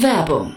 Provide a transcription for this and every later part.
Werbung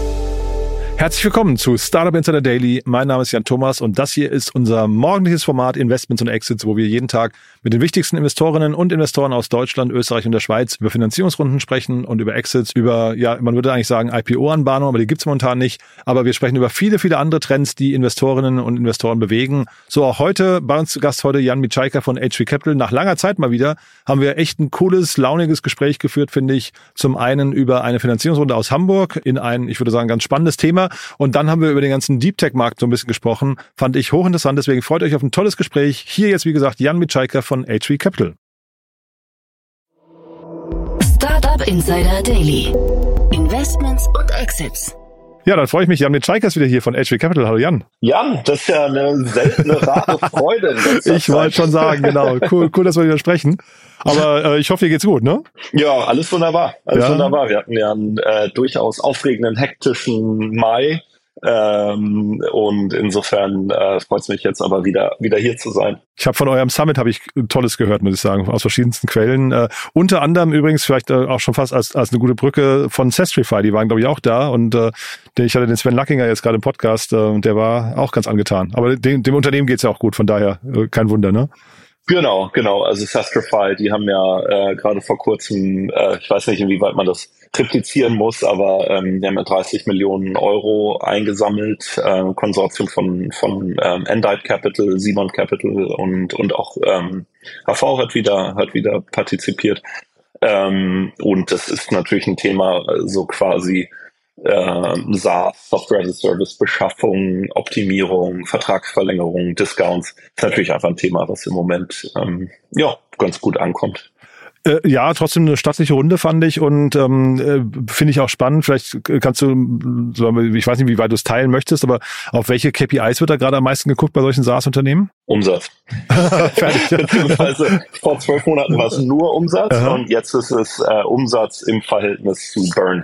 Herzlich willkommen zu Startup Insider Daily. Mein Name ist Jan Thomas und das hier ist unser morgendliches Format Investments und Exits, wo wir jeden Tag mit den wichtigsten Investorinnen und Investoren aus Deutschland, Österreich und der Schweiz über Finanzierungsrunden sprechen und über Exits, über, ja, man würde eigentlich sagen IPO-Anbahnung, aber die gibt's momentan nicht. Aber wir sprechen über viele, viele andere Trends, die Investorinnen und Investoren bewegen. So auch heute, bei uns zu Gast heute Jan Mitschaika von HV Capital. Nach langer Zeit mal wieder haben wir echt ein cooles, launiges Gespräch geführt, finde ich. Zum einen über eine Finanzierungsrunde aus Hamburg in ein, ich würde sagen, ganz spannendes Thema. Und dann haben wir über den ganzen Deep Tech Markt so ein bisschen gesprochen. Fand ich hochinteressant. Deswegen freut euch auf ein tolles Gespräch. Hier jetzt, wie gesagt, Jan Mitschaiker von HV Capital. Startup Insider Daily. Investments und Exits. Ja, dann freue ich mich. Jan Mitschaiker ist wieder hier von HV Capital. Hallo Jan. Jan, das ist ja eine seltene, rare Freude. ich wollte schon sagen, genau. Cool, cool, dass wir wieder sprechen. Aber äh, ich hoffe, dir geht's gut, ne? Ja, alles wunderbar. Alles ja. wunderbar. Wir hatten ja einen äh, durchaus aufregenden, hektischen Mai. Ähm, und insofern äh, freut es mich jetzt aber wieder wieder hier zu sein. Ich habe von eurem Summit habe ich Tolles gehört, muss ich sagen, aus verschiedensten Quellen. Äh, unter anderem übrigens vielleicht äh, auch schon fast als, als eine gute Brücke von Sestrify, die waren glaube ich auch da und äh, ich hatte den Sven Luckinger jetzt gerade im Podcast äh, und der war auch ganz angetan. Aber dem, dem Unternehmen geht's ja auch gut, von daher äh, kein Wunder, ne? Genau, genau. Also Sastrify, die haben ja äh, gerade vor kurzem, äh, ich weiß nicht, inwieweit man das triplizieren muss, aber ähm, die haben ja 30 Millionen Euro eingesammelt, äh, Konsortium von von ähm, Endite Capital, Simon Capital und und auch ähm, HV hat wieder hat wieder partizipiert. Ähm, und das ist natürlich ein Thema, so quasi äh, SaaS, Software as a Service, Beschaffung, Optimierung, Vertragsverlängerung, Discounts, ist natürlich einfach ein Thema, was im Moment ähm, ja ganz gut ankommt. Äh, ja, trotzdem eine stattliche Runde fand ich und ähm, äh, finde ich auch spannend. Vielleicht kannst du, ich weiß nicht, wie weit du es teilen möchtest, aber auf welche KPIs wird da gerade am meisten geguckt bei solchen SaaS-Unternehmen? Umsatz. Beziehungsweise vor zwölf Monaten war es nur Umsatz Aha. und jetzt ist es äh, Umsatz im Verhältnis zu Burn.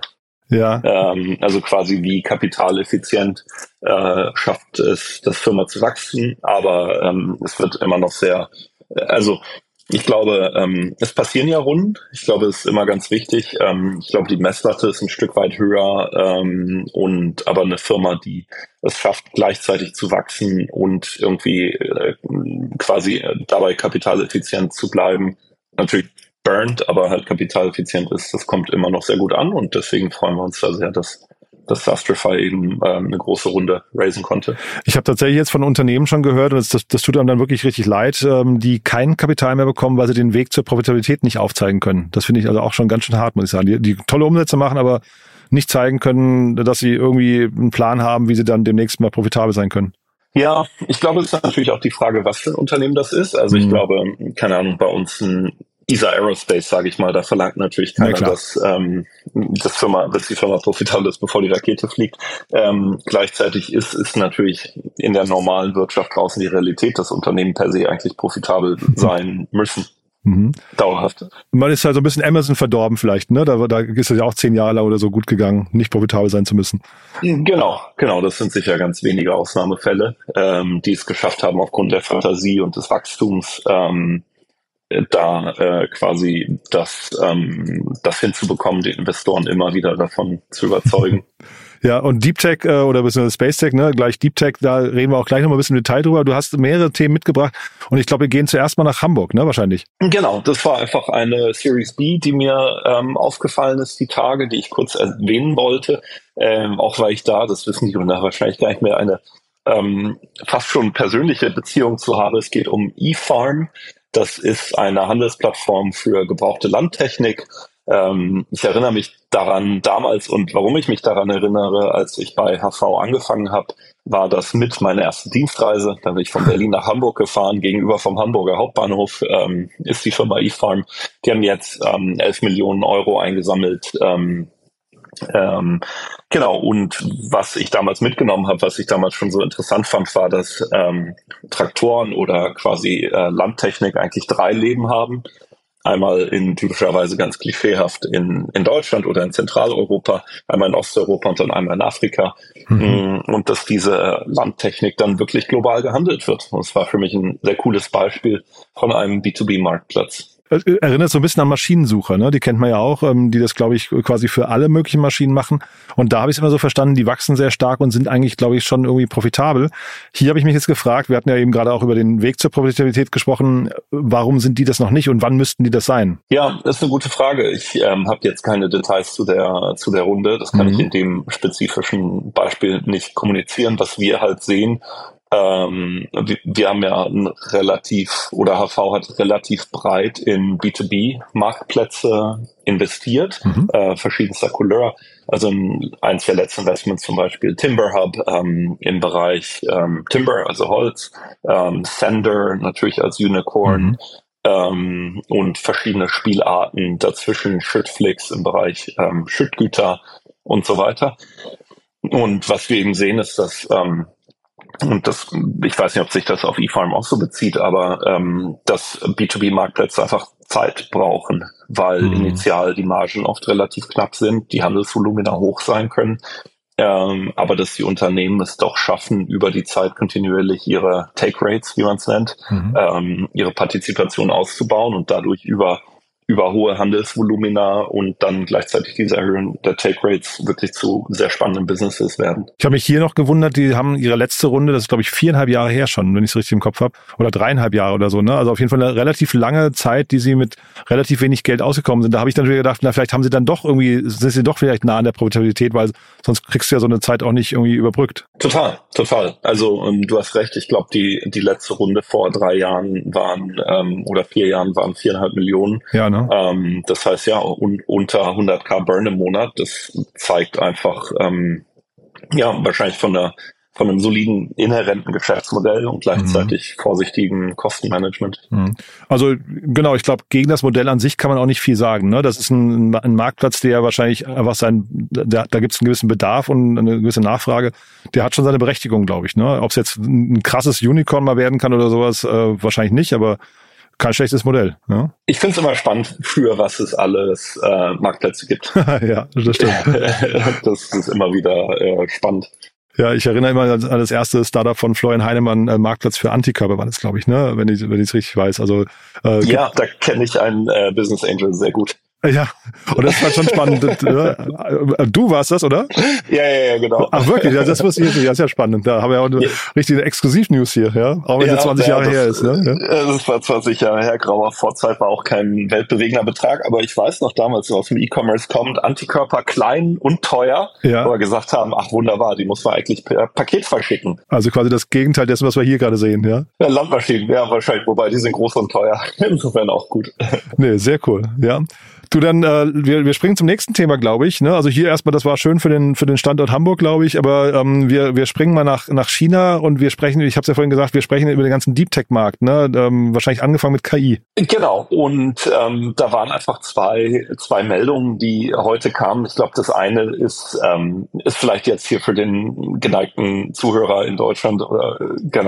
Ja. Ähm, also quasi wie kapitaleffizient äh, schafft es, das Firma zu wachsen, aber ähm, es wird immer noch sehr, also ich glaube, ähm, es passieren ja Runden. Ich glaube, es ist immer ganz wichtig. Ähm, ich glaube, die Messlatte ist ein Stück weit höher ähm, und aber eine Firma, die es schafft, gleichzeitig zu wachsen und irgendwie äh, quasi dabei kapitaleffizient zu bleiben. Natürlich burnt, aber halt kapitaleffizient ist, das kommt immer noch sehr gut an und deswegen freuen wir uns da sehr, dass dass Sastrify eben ähm, eine große Runde raisen konnte. Ich habe tatsächlich jetzt von Unternehmen schon gehört, und das, das, das tut einem dann wirklich richtig leid, ähm, die kein Kapital mehr bekommen, weil sie den Weg zur Profitabilität nicht aufzeigen können. Das finde ich also auch schon ganz schön hart, muss ich sagen. Die, die tolle Umsätze machen, aber nicht zeigen können, dass sie irgendwie einen Plan haben, wie sie dann demnächst mal profitabel sein können. Ja, ich glaube, es ist natürlich auch die Frage, was für ein Unternehmen das ist. Also ich mhm. glaube, keine Ahnung, bei uns ein ESA Aerospace, sage ich mal, da verlangt natürlich keiner, ja, dass, ähm, das Firma, dass die Firma profitabel ist, bevor die Rakete fliegt. Ähm, gleichzeitig ist, ist natürlich in der normalen Wirtschaft draußen die Realität, dass Unternehmen per se eigentlich profitabel sein müssen. Mhm. Dauerhaft. Man ist halt so ein bisschen Amazon verdorben vielleicht, ne? Da, da ist es ja auch zehn Jahre lang oder so gut gegangen, nicht profitabel sein zu müssen. Genau, genau. Das sind sicher ganz wenige Ausnahmefälle, ähm, die es geschafft haben, aufgrund der Fantasie und des Wachstums ähm, da äh, quasi das, ähm, das hinzubekommen, die Investoren immer wieder davon zu überzeugen. Ja, und Deep Tech äh, oder bisschen Space Tech, ne, gleich Deep Tech, da reden wir auch gleich noch mal ein bisschen im Detail drüber. Du hast mehrere Themen mitgebracht und ich glaube, wir gehen zuerst mal nach Hamburg, ne, wahrscheinlich. Genau, das war einfach eine Series B, die mir ähm, aufgefallen ist, die Tage, die ich kurz erwähnen wollte, ähm, auch weil ich da, das wissen die Gründer wahrscheinlich gar nicht mehr, eine ähm, fast schon persönliche Beziehung zu habe. Es geht um eFarm. Das ist eine Handelsplattform für gebrauchte Landtechnik. Ähm, ich erinnere mich daran damals und warum ich mich daran erinnere, als ich bei HV angefangen habe, war das mit meiner ersten Dienstreise. Da bin ich von Berlin nach Hamburg gefahren. Gegenüber vom Hamburger Hauptbahnhof ähm, ist die Firma eFarm. Die haben jetzt ähm, 11 Millionen Euro eingesammelt. Ähm, ähm, genau, und was ich damals mitgenommen habe, was ich damals schon so interessant fand, war, dass ähm, Traktoren oder quasi äh, Landtechnik eigentlich drei Leben haben. Einmal in typischerweise ganz klischeehaft in, in Deutschland oder in Zentraleuropa, einmal in Osteuropa und dann einmal in Afrika. Mhm. Mm, und dass diese Landtechnik dann wirklich global gehandelt wird. Und es war für mich ein sehr cooles Beispiel von einem B2B-Marktplatz. Erinnert so ein bisschen an Maschinensucher, ne? Die kennt man ja auch, ähm, die das, glaube ich, quasi für alle möglichen Maschinen machen. Und da habe ich es immer so verstanden, die wachsen sehr stark und sind eigentlich, glaube ich, schon irgendwie profitabel. Hier habe ich mich jetzt gefragt, wir hatten ja eben gerade auch über den Weg zur Profitabilität gesprochen, warum sind die das noch nicht und wann müssten die das sein? Ja, das ist eine gute Frage. Ich ähm, habe jetzt keine Details zu der zu der Runde. Das kann mhm. ich in dem spezifischen Beispiel nicht kommunizieren. Was wir halt sehen, ähm, wir, wir, haben ja ein relativ, oder HV hat relativ breit in B2B-Marktplätze investiert, mhm. äh, verschiedenster Couleur. Also eins der letzten Investments zum Beispiel Timber Hub ähm, im Bereich ähm, Timber, also Holz, ähm, Sender natürlich als Unicorn, mhm. Ähm, und verschiedene Spielarten dazwischen, Schüttflix im Bereich ähm, Schüttgüter und so weiter. Und was wir eben sehen, ist, dass ähm, und das, ich weiß nicht, ob sich das auf eFarm auch so bezieht, aber ähm, dass B2B-Marktplätze einfach Zeit brauchen, weil mhm. initial die Margen oft relativ knapp sind, die Handelsvolumina hoch sein können, ähm, aber dass die Unternehmen es doch schaffen, über die Zeit kontinuierlich ihre Take Rates, wie man es nennt, mhm. ähm, ihre Partizipation auszubauen und dadurch über über hohe Handelsvolumina und dann gleichzeitig diese Erhöhung der Take Rates wirklich zu sehr spannenden Businesses werden. Ich habe mich hier noch gewundert, die haben ihre letzte Runde, das ist glaube ich viereinhalb Jahre her schon, wenn ich es richtig im Kopf habe, oder dreieinhalb Jahre oder so. Ne? Also auf jeden Fall eine relativ lange Zeit, die sie mit relativ wenig Geld ausgekommen sind. Da habe ich dann wieder gedacht, na vielleicht haben sie dann doch irgendwie, sind sie doch vielleicht nah an der Profitabilität, weil sonst kriegst du ja so eine Zeit auch nicht irgendwie überbrückt. Total, total. Also um, ähm, du hast recht, ich glaube die, die letzte Runde vor drei Jahren waren ähm, oder vier Jahren waren viereinhalb Millionen. Ja, ne? Ne? Ähm, das heißt ja, un unter 100k Burn im Monat, das zeigt einfach, ähm, ja, wahrscheinlich von der von einem soliden inhärenten Geschäftsmodell und gleichzeitig mhm. vorsichtigen Kostenmanagement. Mhm. Also genau, ich glaube, gegen das Modell an sich kann man auch nicht viel sagen. Ne? Das ist ein, ein Marktplatz, der wahrscheinlich einfach sein, da, da gibt es einen gewissen Bedarf und eine gewisse Nachfrage. Der hat schon seine Berechtigung, glaube ich. Ne? Ob es jetzt ein krasses Unicorn mal werden kann oder sowas, äh, wahrscheinlich nicht, aber kein schlechtes Modell. Ja? Ich finde es immer spannend, für was es alles äh, Marktplätze gibt. ja, das stimmt. das ist immer wieder äh, spannend. Ja, ich erinnere immer an das erste Startup von Florian Heinemann, äh, Marktplatz für Antikörper war das, glaube ich, ne? Wenn ich wenn ich es richtig weiß. Also äh, ja, da kenne ich einen äh, Business Angel sehr gut. Ja, und das war schon spannend. du warst das, oder? Ja, ja, ja, genau. Ach wirklich, ja, das wusste ich jetzt nicht. Das ist ja spannend. Da haben wir auch eine ja. richtige Exklusiv-News hier, ja. Auch wenn ja, es 20 ja, Jahre das, her ist. Ne? Ja. Das war 20 Jahre her. Grauer Vorzeit war auch kein weltbewegender Betrag, aber ich weiß noch damals, aus dem E-Commerce kommt, Antikörper klein und teuer, ja. wo wir gesagt haben, ach wunderbar, die muss man eigentlich per Paket verschicken. Also quasi das Gegenteil dessen, was wir hier gerade sehen, ja? Ja, Landmaschinen, ja, wahrscheinlich, wobei die sind groß und teuer. Insofern auch gut. Nee, sehr cool, ja. Du dann, äh, wir, wir springen zum nächsten Thema, glaube ich. Ne? Also hier erstmal, das war schön für den für den Standort Hamburg, glaube ich. Aber ähm, wir wir springen mal nach nach China und wir sprechen, ich habe es ja vorhin gesagt, wir sprechen über den ganzen Deep Tech Markt. Ne? Ähm, wahrscheinlich angefangen mit KI. Genau. Und ähm, da waren einfach zwei zwei Meldungen, die heute kamen. Ich glaube, das eine ist ähm, ist vielleicht jetzt hier für den geneigten Zuhörer in Deutschland oder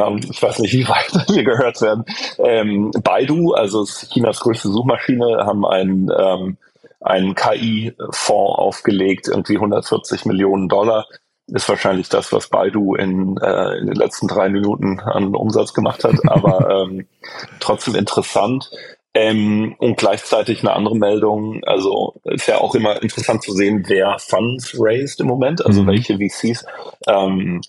Ahnung, ich weiß nicht, wie weit wir gehört werden. Ähm, Baidu, also Chinas größte Suchmaschine, haben ein ähm, einen KI-Fonds aufgelegt, irgendwie 140 Millionen Dollar. Ist wahrscheinlich das, was Baidu in, äh, in den letzten drei Minuten an Umsatz gemacht hat, aber ähm, trotzdem interessant. Ähm, und gleichzeitig eine andere Meldung, also ist ja auch immer interessant zu sehen, wer Funds raised im Moment, also mhm. welche VCs. Ähm,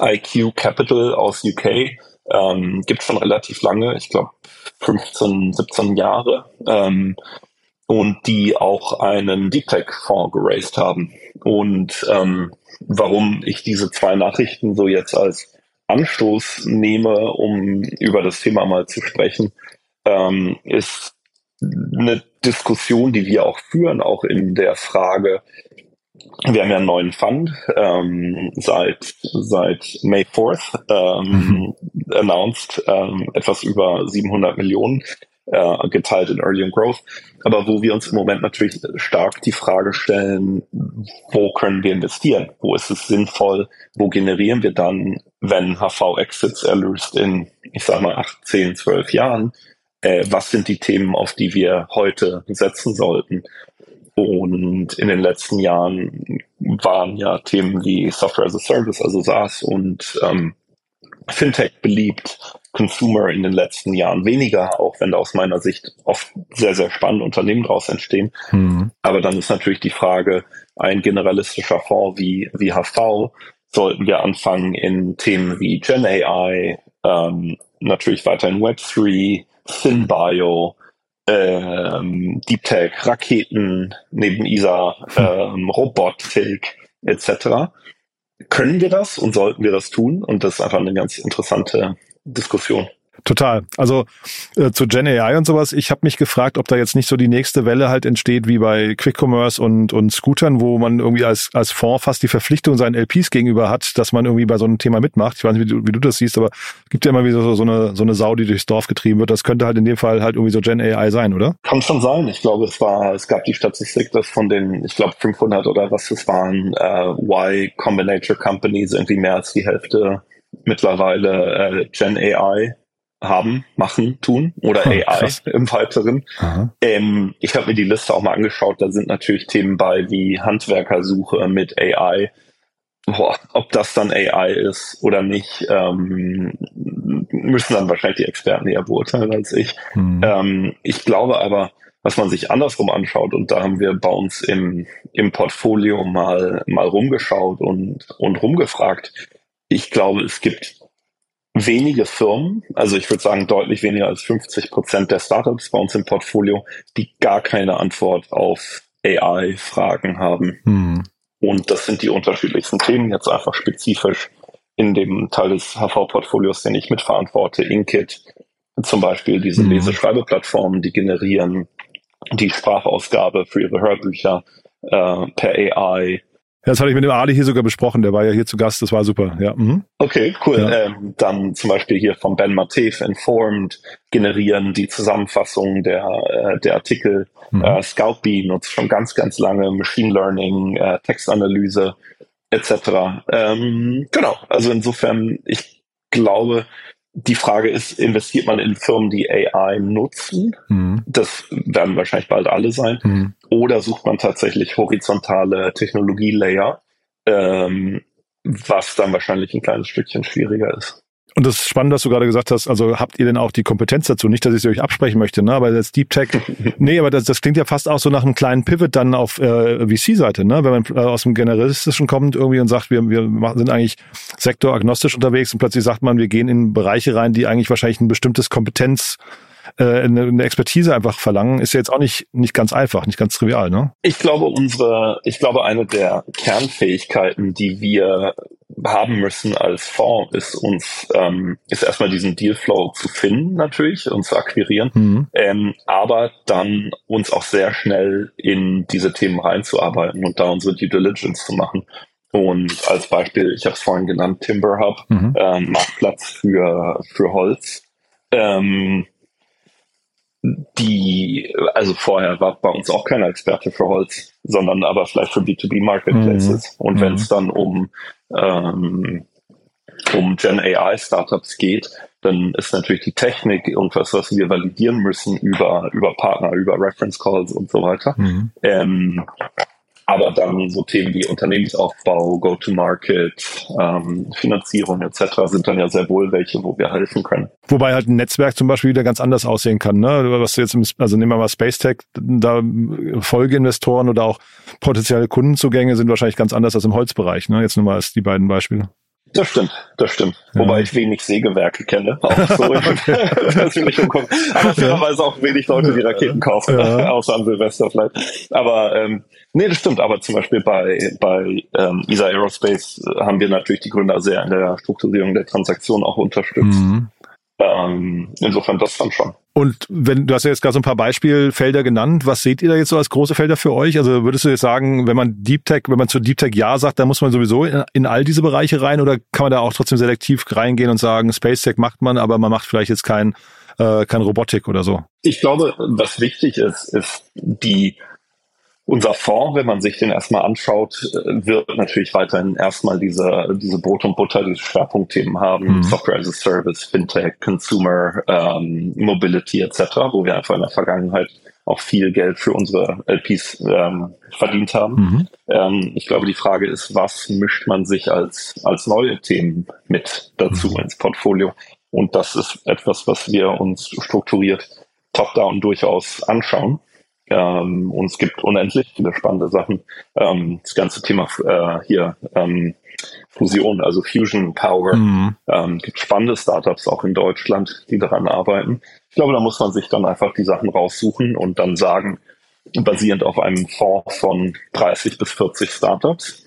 IQ Capital aus UK ähm, gibt schon relativ lange, ich glaube 15, 17 Jahre. Ähm, und die auch einen Deep Tech Fonds geraced haben. Und ähm, warum ich diese zwei Nachrichten so jetzt als Anstoß nehme, um über das Thema mal zu sprechen, ähm, ist eine Diskussion, die wir auch führen, auch in der Frage, wir haben ja einen neuen Fund ähm, seit seit May 4th ähm, mhm. announced, ähm, etwas über 700 Millionen äh, geteilt in Early and Growth. Aber wo wir uns im Moment natürlich stark die Frage stellen, wo können wir investieren? Wo ist es sinnvoll? Wo generieren wir dann, wenn HV Exits erlöst in, ich sag mal, 8, 10, 12 Jahren? Äh, was sind die Themen, auf die wir heute setzen sollten? Und in den letzten Jahren waren ja Themen wie Software as a Service, also SaaS und ähm, Fintech beliebt, Consumer in den letzten Jahren weniger, auch wenn da aus meiner Sicht oft sehr, sehr spannende Unternehmen daraus entstehen. Mhm. Aber dann ist natürlich die Frage, ein generalistischer Fonds wie, wie HV, sollten wir anfangen in Themen wie Gen AI, ähm, natürlich weiterhin Web3, SynBio, ähm, Deep Tech, Raketen neben ISA, ähm, Robotik etc. Können wir das und sollten wir das tun? Und das ist einfach eine ganz interessante Diskussion. Total. Also äh, zu Gen AI und sowas, ich habe mich gefragt, ob da jetzt nicht so die nächste Welle halt entsteht wie bei Quick Commerce und, und Scootern, wo man irgendwie als, als Fonds fast die Verpflichtung seinen LPs gegenüber hat, dass man irgendwie bei so einem Thema mitmacht. Ich weiß nicht, wie du, wie du das siehst, aber es gibt ja immer wieder so, so, eine, so eine Sau, die durchs Dorf getrieben wird. Das könnte halt in dem Fall halt irgendwie so Gen AI sein, oder? Kann schon sein. Ich glaube, es war, es gab die Statistik, dass von den, ich glaube 500 oder was es waren, äh, Y Combinator Companies irgendwie mehr als die Hälfte mittlerweile äh, Gen AI haben, machen, tun oder AI Krass. im Weiteren. Ähm, ich habe mir die Liste auch mal angeschaut. Da sind natürlich Themen bei wie Handwerkersuche mit AI. Boah, ob das dann AI ist oder nicht, ähm, müssen dann wahrscheinlich die Experten eher beurteilen als ich. Mhm. Ähm, ich glaube aber, was man sich andersrum anschaut, und da haben wir bei uns im, im Portfolio mal, mal rumgeschaut und, und rumgefragt. Ich glaube, es gibt wenige Firmen, also ich würde sagen deutlich weniger als 50 Prozent der Startups bei uns im Portfolio, die gar keine Antwort auf AI-Fragen haben. Mhm. Und das sind die unterschiedlichsten Themen, jetzt einfach spezifisch in dem Teil des HV-Portfolios, den ich mitverantworte, Inkit, zum Beispiel diese mhm. Leseschreibeplattformen, die generieren die Sprachausgabe für ihre Hörbücher äh, per AI ja, das hatte ich mit dem Ali hier sogar besprochen, der war ja hier zu Gast, das war super, ja. Mhm. Okay, cool. Ja. Ähm, dann zum Beispiel hier von Ben Matev Informed generieren die Zusammenfassung der, äh, der Artikel. Mhm. Äh, Scoutbee nutzt schon ganz, ganz lange Machine Learning, äh, Textanalyse etc. Ähm, genau, also insofern, ich glaube, die Frage ist, investiert man in Firmen, die AI nutzen? Mhm. Das werden wahrscheinlich bald alle sein. Mhm. Oder sucht man tatsächlich horizontale Technologielayer, ähm, was dann wahrscheinlich ein kleines Stückchen schwieriger ist. Und das ist spannend, dass du gerade gesagt hast, also habt ihr denn auch die Kompetenz dazu? Nicht, dass ich sie euch absprechen möchte, ne? Aber das Deep Tech, nee, aber das, das klingt ja fast auch so nach einem kleinen Pivot dann auf äh, VC-Seite, ne? Wenn man äh, aus dem Generalistischen kommt irgendwie und sagt, wir, wir sind eigentlich sektoragnostisch unterwegs und plötzlich sagt man, wir gehen in Bereiche rein, die eigentlich wahrscheinlich ein bestimmtes Kompetenz äh, eine, eine Expertise einfach verlangen, ist ja jetzt auch nicht, nicht ganz einfach, nicht ganz trivial, ne? Ich glaube, unsere, ich glaube, eine der Kernfähigkeiten, die wir haben müssen als Fonds, ist uns, ähm, ist erstmal diesen Dealflow zu finden natürlich und zu akquirieren, mhm. ähm, aber dann uns auch sehr schnell in diese Themen reinzuarbeiten und da unsere Due Diligence zu machen. Und als Beispiel, ich habe es vorhin genannt, Timber Hub, mhm. ähm, Marktplatz für, für Holz. Ähm, die, also vorher war bei uns auch keiner Experte für Holz, sondern aber vielleicht für B2B Marketplaces. Mhm. Und wenn es mhm. dann um, ähm, um Gen AI Startups geht, dann ist natürlich die Technik irgendwas, was wir validieren müssen über, über Partner, über Reference Calls und so weiter. Mhm. Ähm, aber dann so Themen wie Unternehmensaufbau, Go-to-Market, ähm, Finanzierung etc. sind dann ja sehr wohl welche, wo wir helfen können. Wobei halt ein Netzwerk zum Beispiel wieder ganz anders aussehen kann. Ne? Was du jetzt, im, also nehmen wir mal Space Tech, da Folgeinvestoren oder auch potenzielle Kundenzugänge sind wahrscheinlich ganz anders als im Holzbereich. Ne? Jetzt nur mal als die beiden Beispiele. Das stimmt, das stimmt. Ja. Wobei ich wenig Sägewerke kenne, auch so persönlich umkommen. Aber fairerweise auch wenig Leute, die Raketen kaufen, ja. außer an Silvester vielleicht. Aber ähm, nee, das stimmt. Aber zum Beispiel bei bei ähm, ESA Aerospace haben wir natürlich die Gründer sehr in der Strukturierung der Transaktion auch unterstützt. Mhm. Ähm, insofern das dann schon. Und wenn du hast ja jetzt gerade so ein paar Beispielfelder genannt, was seht ihr da jetzt so als große Felder für euch? Also würdest du jetzt sagen, wenn man Deep Tech, wenn man zu Deep Tech ja sagt, dann muss man sowieso in, in all diese Bereiche rein oder kann man da auch trotzdem selektiv reingehen und sagen, Space Tech macht man, aber man macht vielleicht jetzt kein äh, kein Robotik oder so? Ich glaube, was wichtig ist, ist die unser Fonds, wenn man sich den erstmal anschaut, äh, wird natürlich weiterhin erstmal diese, diese Brot und Butter, diese Schwerpunktthemen haben, mhm. Software as a Service, Fintech, Consumer, ähm, Mobility etc., wo wir einfach in der Vergangenheit auch viel Geld für unsere LPs ähm, verdient haben. Mhm. Ähm, ich glaube, die Frage ist, was mischt man sich als, als neue Themen mit dazu mhm. ins Portfolio? Und das ist etwas, was wir uns strukturiert top-down durchaus anschauen. Ähm, und es gibt unendlich viele spannende Sachen. Ähm, das ganze Thema äh, hier ähm, Fusion, also Fusion Power, mhm. ähm, gibt spannende Startups auch in Deutschland, die daran arbeiten. Ich glaube, da muss man sich dann einfach die Sachen raussuchen und dann sagen, basierend auf einem Fonds von 30 bis 40 Startups,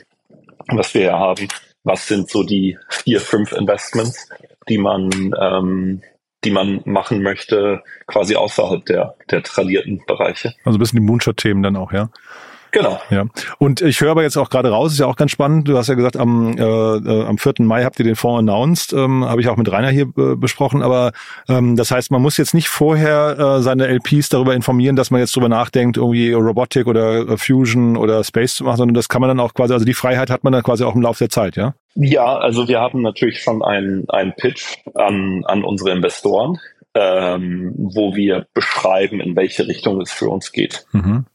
was wir ja haben, was sind so die vier, fünf Investments, die man ähm, die man machen möchte, quasi außerhalb der, der tradierten Bereiche. Also ein bisschen die Moonshot-Themen dann auch, ja. Genau. Ja. Und ich höre aber jetzt auch gerade raus, ist ja auch ganz spannend. Du hast ja gesagt, am, äh, äh am 4. Mai habt ihr den Fonds announced, ähm, habe ich auch mit Rainer hier äh, besprochen. Aber ähm, das heißt, man muss jetzt nicht vorher äh, seine LPs darüber informieren, dass man jetzt darüber nachdenkt, irgendwie Robotik oder äh, Fusion oder Space zu machen, sondern das kann man dann auch quasi, also die Freiheit hat man dann quasi auch im Laufe der Zeit, ja? Ja, also wir haben natürlich schon einen, einen Pitch an, an unsere Investoren, ähm, wo wir beschreiben, in welche Richtung es für uns geht. Mhm.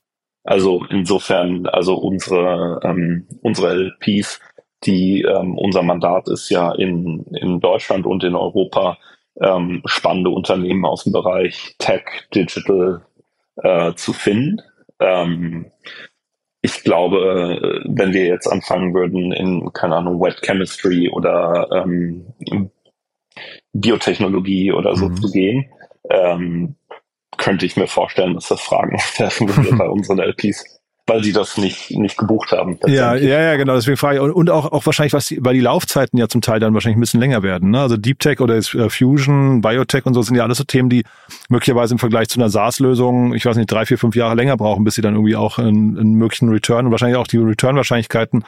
Also insofern, also unsere, ähm, unsere LPs, die ähm, unser Mandat ist ja in, in Deutschland und in Europa ähm, spannende Unternehmen aus dem Bereich Tech, Digital äh, zu finden. Ähm, ich glaube, wenn wir jetzt anfangen würden in, keine Ahnung, Wet Chemistry oder ähm, Biotechnologie oder so mhm. zu gehen, ähm, könnte ich mir vorstellen, dass das Fragen werfen würde bei unseren LPs weil sie das nicht, nicht gebucht haben. Ja, ja, ja, genau. Deswegen frage ich. Und auch, auch wahrscheinlich, was die, weil die Laufzeiten ja zum Teil dann wahrscheinlich ein bisschen länger werden. Ne? Also Deep Tech oder äh, Fusion, Biotech und so sind ja alles so Themen, die möglicherweise im Vergleich zu einer SaaS-Lösung, ich weiß nicht, drei, vier, fünf Jahre länger brauchen, bis sie dann irgendwie auch einen, einen möglichen Return und wahrscheinlich auch die Return-Wahrscheinlichkeiten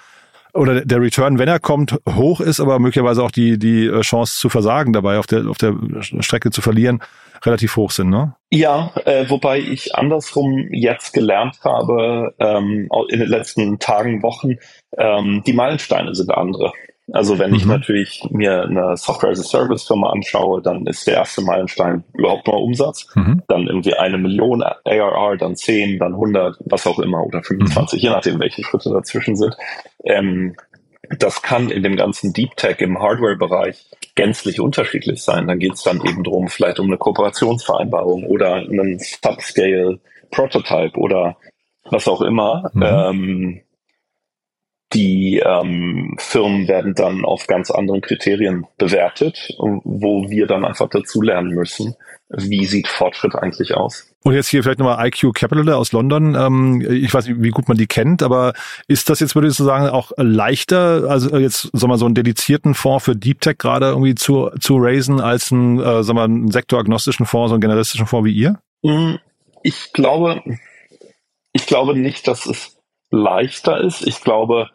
oder der Return, wenn er kommt, hoch ist, aber möglicherweise auch die, die äh, Chance zu versagen dabei, auf der, auf der Strecke zu verlieren, relativ hoch sind, ne? Ja, äh, wobei ich andersrum jetzt gelernt habe, ähm, in den letzten Tagen, Wochen, ähm, die Meilensteine sind andere. Also wenn mhm. ich natürlich mir eine Software as a Service Firma anschaue, dann ist der erste Meilenstein überhaupt nur Umsatz. Mhm. Dann irgendwie eine Million ARR, dann 10, dann 100, was auch immer, oder 25, mhm. je nachdem, welche Schritte dazwischen sind. Ähm, das kann in dem ganzen Deep Tech im Hardware-Bereich gänzlich unterschiedlich sein. Dann geht es dann eben drum, vielleicht um eine Kooperationsvereinbarung oder einen Subscale Prototype oder was auch immer. Mhm. Ähm, die ähm, Firmen werden dann auf ganz anderen Kriterien bewertet, wo wir dann einfach dazu lernen müssen, wie sieht Fortschritt eigentlich aus. Und jetzt hier vielleicht nochmal IQ Capital aus London. Ähm, ich weiß nicht, wie gut man die kennt, aber ist das jetzt, würde ich so sagen, auch leichter, also jetzt sag mal, so einen dedizierten Fonds für Deep Tech gerade irgendwie zu, zu raisen, als einen, äh, sag mal, einen sektoragnostischen Fonds, so einen generalistischen Fonds wie ihr? Mm, ich glaube, ich glaube nicht, dass es leichter ist. Ich glaube,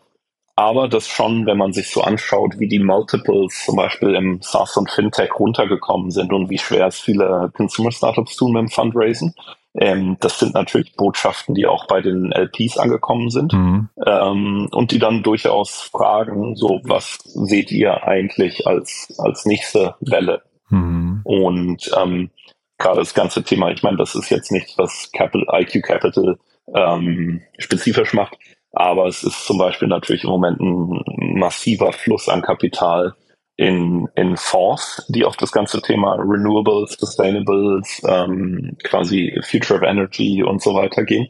aber das schon, wenn man sich so anschaut, wie die Multiples zum Beispiel im SaaS und Fintech runtergekommen sind und wie schwer es viele Consumer Startups tun mit dem Fundraising, ähm, das sind natürlich Botschaften, die auch bei den LPs angekommen sind mhm. ähm, und die dann durchaus fragen, so was seht ihr eigentlich als, als nächste Welle? Mhm. Und ähm, gerade das ganze Thema, ich meine, das ist jetzt nichts, was Capital, IQ Capital ähm, spezifisch macht, aber es ist zum Beispiel natürlich im Moment ein massiver Fluss an Kapital in, in Fonds, die auf das ganze Thema Renewables, Sustainables, ähm, quasi Future of Energy und so weiter gehen.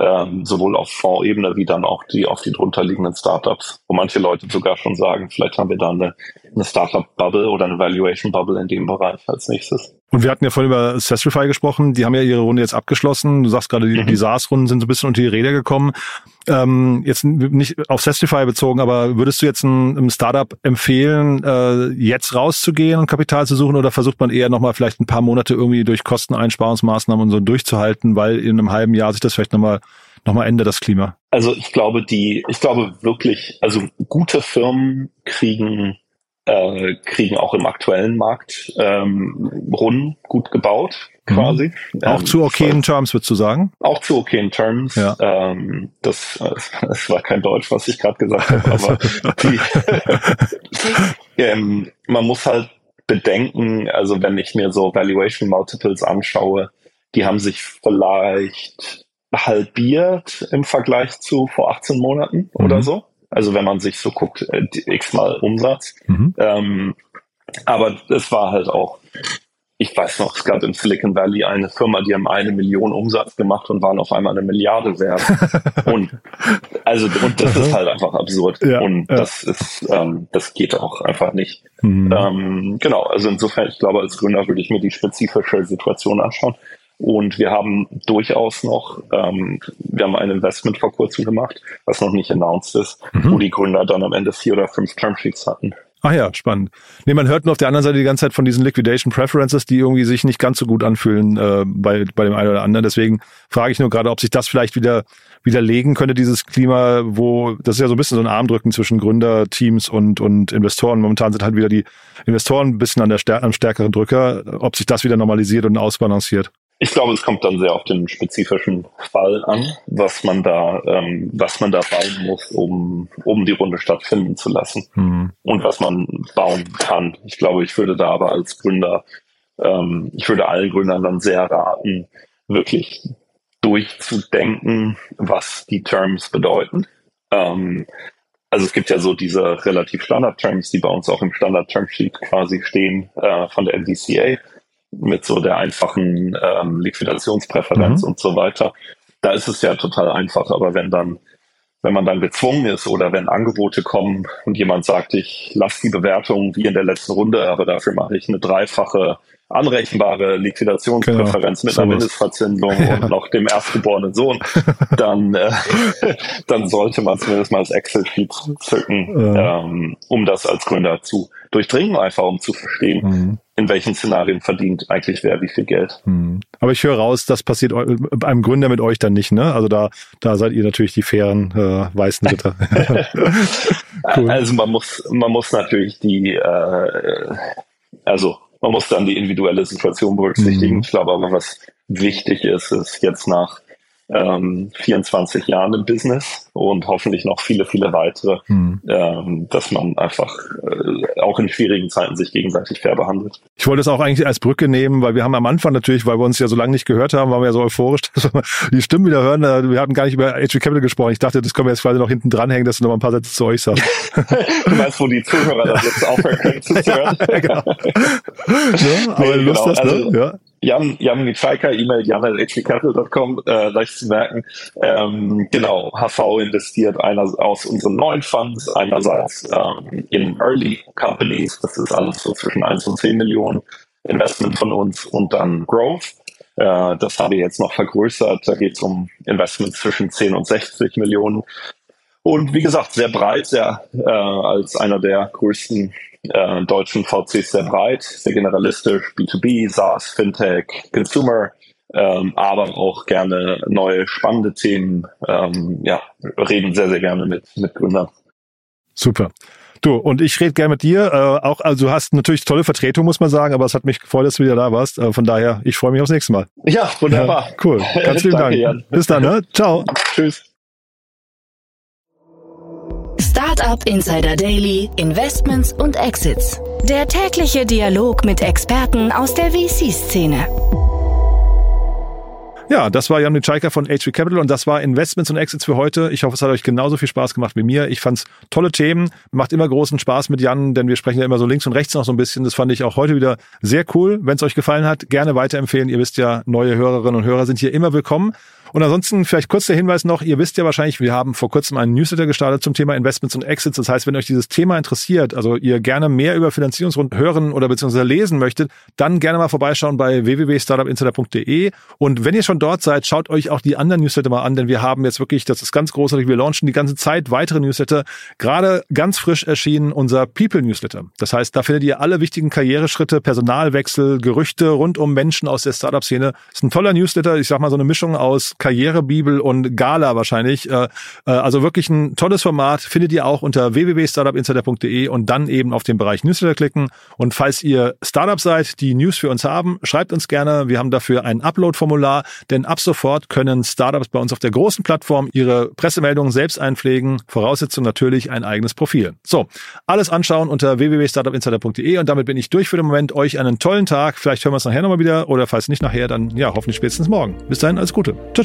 Ähm, sowohl auf Fondsebene wie dann auch die auf die drunterliegenden Startups, wo manche Leute sogar schon sagen, vielleicht haben wir da eine eine Startup-Bubble oder eine Valuation-Bubble in dem Bereich als nächstes. Und wir hatten ja vorhin über Sestrify gesprochen, die haben ja ihre Runde jetzt abgeschlossen. Du sagst gerade, die, mhm. die SaaS-Runden sind so ein bisschen unter die Räder gekommen. Ähm, jetzt nicht auf Sestrify bezogen, aber würdest du jetzt einem Startup empfehlen, äh, jetzt rauszugehen und Kapital zu suchen oder versucht man eher nochmal vielleicht ein paar Monate irgendwie durch Kosteneinsparungsmaßnahmen und so durchzuhalten, weil in einem halben Jahr sich das vielleicht nochmal nochmal ändert, das Klima? Also ich glaube, die, ich glaube wirklich, also gute Firmen kriegen äh, kriegen auch im aktuellen Markt ähm, Runden gut gebaut, mhm. quasi. Mhm. Auch ähm, zu okayen Terms, würdest du sagen? Auch zu okayen Terms. Ja. Ähm, das, das war kein Deutsch, was ich gerade gesagt habe, aber die, ähm, man muss halt bedenken, also wenn ich mir so Valuation Multiples anschaue, die haben sich vielleicht halbiert im Vergleich zu vor 18 Monaten mhm. oder so. Also wenn man sich so guckt, äh, x-mal Umsatz. Mhm. Ähm, aber es war halt auch, ich weiß noch, es gab in Silicon Valley eine Firma, die haben eine Million Umsatz gemacht und waren auf einmal eine Milliarde wert. und also und das ist halt einfach absurd. Ja, und ja. das ist, ähm, das geht auch einfach nicht. Mhm. Ähm, genau, also insofern, ich glaube, als Gründer würde ich mir die spezifische Situation anschauen. Und wir haben durchaus noch, ähm, wir haben ein Investment vor kurzem gemacht, was noch nicht announced ist, mhm. wo die Gründer dann am Ende vier oder fünf Termsheets hatten. Ach ja, spannend. Nee, man hört nur auf der anderen Seite die ganze Zeit von diesen Liquidation Preferences, die irgendwie sich nicht ganz so gut anfühlen äh, bei, bei dem einen oder anderen. Deswegen frage ich nur gerade, ob sich das vielleicht wieder widerlegen könnte, dieses Klima, wo das ist ja so ein bisschen so ein Armdrücken zwischen Gründerteams und, und Investoren. Momentan sind halt wieder die Investoren ein bisschen an der am stärkeren Drücker, ob sich das wieder normalisiert und ausbalanciert. Ich glaube, es kommt dann sehr auf den spezifischen Fall an, was man da, ähm, was man da bauen muss, um, um die Runde stattfinden zu lassen mhm. und was man bauen kann. Ich glaube, ich würde da aber als Gründer, ähm, ich würde allen Gründern dann sehr raten, wirklich durchzudenken, was die Terms bedeuten. Ähm, also es gibt ja so diese relativ Standard-Terms, die bei uns auch im Standard-Termsheet quasi stehen äh, von der NDCA mit so der einfachen ähm, Liquidationspräferenz mhm. und so weiter. Da ist es ja total einfach, aber wenn dann, wenn man dann gezwungen ist oder wenn Angebote kommen und jemand sagt, ich lasse die Bewertung wie in der letzten Runde, aber dafür mache ich eine dreifache anrechenbare Liquidationspräferenz genau, mit einer Mindestverzinsung ja. und noch dem erstgeborenen Sohn, dann, äh, dann sollte man zumindest mal das Excel-Sheet zücken, ja. ähm, um das als Gründer zu durchdringen, einfach um zu verstehen, mhm. in welchen Szenarien verdient eigentlich wer wie viel Geld. Mhm. Aber ich höre raus, das passiert einem Gründer mit euch dann nicht, ne? Also da, da seid ihr natürlich die fairen äh, weißen Ritter. cool. Also man muss, man muss natürlich die, äh, also man muss dann die individuelle Situation berücksichtigen. Mhm. Ich glaube aber, was wichtig ist, ist jetzt nach ähm, 24 Jahren im Business und hoffentlich noch viele, viele weitere, hm. ähm, dass man einfach äh, auch in schwierigen Zeiten sich gegenseitig fair behandelt. Ich wollte es auch eigentlich als Brücke nehmen, weil wir haben am Anfang natürlich, weil wir uns ja so lange nicht gehört haben, waren wir ja so euphorisch, dass wir die Stimmen wieder hören. Äh, wir hatten gar nicht über HG Capital gesprochen. Ich dachte, das können wir jetzt quasi noch hinten dranhängen, dass du noch mal ein paar Sätze zu euch sagst. du meinst, wo die Zuhörer das jetzt aufhören können zu hören? ja, genau. ja, aber nee, Lust genau. hast, ne? Also, ja. Jan, Jan Nitschaiker, E-Mail jan.hgcapital.com, äh, leicht zu merken. Ähm, genau, HV investiert einer aus unseren neuen Funds, einerseits ähm, in Early Companies, das ist alles so zwischen 1 und 10 Millionen Investment von uns und dann Growth. Äh, das habe ich jetzt noch vergrößert, da geht es um Investments zwischen 10 und 60 Millionen. Und wie gesagt, sehr breit, sehr äh, als einer der größten äh, deutschen VCs sehr breit, sehr generalistisch, B2B, SaaS, Fintech, Consumer, ähm, aber auch gerne neue spannende Themen. Ähm, ja, reden sehr, sehr gerne mit, mit Gründern. Super. Du, und ich rede gerne mit dir. Äh, auch, also du hast natürlich tolle Vertretung, muss man sagen, aber es hat mich gefreut, dass du wieder da warst. Äh, von daher, ich freue mich aufs nächste Mal. Ja, wunderbar. Ja, cool. Ganz vielen Dank. Jan. Bis dann, ne? Ciao. Tschüss. Startup Insider Daily, Investments und Exits. Der tägliche Dialog mit Experten aus der VC-Szene. Ja, das war Jan Mitschaiker von H3 Capital und das war Investments und Exits für heute. Ich hoffe, es hat euch genauso viel Spaß gemacht wie mir. Ich fand's tolle Themen, macht immer großen Spaß mit Jan, denn wir sprechen ja immer so links und rechts noch so ein bisschen. Das fand ich auch heute wieder sehr cool. Wenn es euch gefallen hat, gerne weiterempfehlen. Ihr wisst ja, neue Hörerinnen und Hörer sind hier immer willkommen. Und ansonsten vielleicht kurz der Hinweis noch, ihr wisst ja wahrscheinlich, wir haben vor kurzem einen Newsletter gestartet zum Thema Investments und Exits. Das heißt, wenn euch dieses Thema interessiert, also ihr gerne mehr über Finanzierungsrunden hören oder beziehungsweise lesen möchtet, dann gerne mal vorbeischauen bei www.startupinsider.de. Und wenn ihr schon dort seid, schaut euch auch die anderen Newsletter mal an, denn wir haben jetzt wirklich, das ist ganz großartig, wir launchen die ganze Zeit weitere Newsletter. Gerade ganz frisch erschienen unser People Newsletter. Das heißt, da findet ihr alle wichtigen Karriereschritte, Personalwechsel, Gerüchte rund um Menschen aus der Startup-Szene. Ist ein toller Newsletter, ich sag mal so eine Mischung aus Karrierebibel und Gala wahrscheinlich. Äh, äh, also wirklich ein tolles Format, findet ihr auch unter www.startupinsider.de und dann eben auf den Bereich Newsletter klicken. Und falls ihr Startup seid, die News für uns haben, schreibt uns gerne. Wir haben dafür ein Upload-Formular, denn ab sofort können Startups bei uns auf der großen Plattform ihre Pressemeldungen selbst einpflegen. Voraussetzung natürlich ein eigenes Profil. So, alles anschauen unter www.startupinsider.de und damit bin ich durch für den Moment. Euch einen tollen Tag. Vielleicht hören wir uns nachher nochmal wieder oder falls nicht nachher, dann ja, hoffentlich spätestens morgen. Bis dahin, alles Gute. Ciao,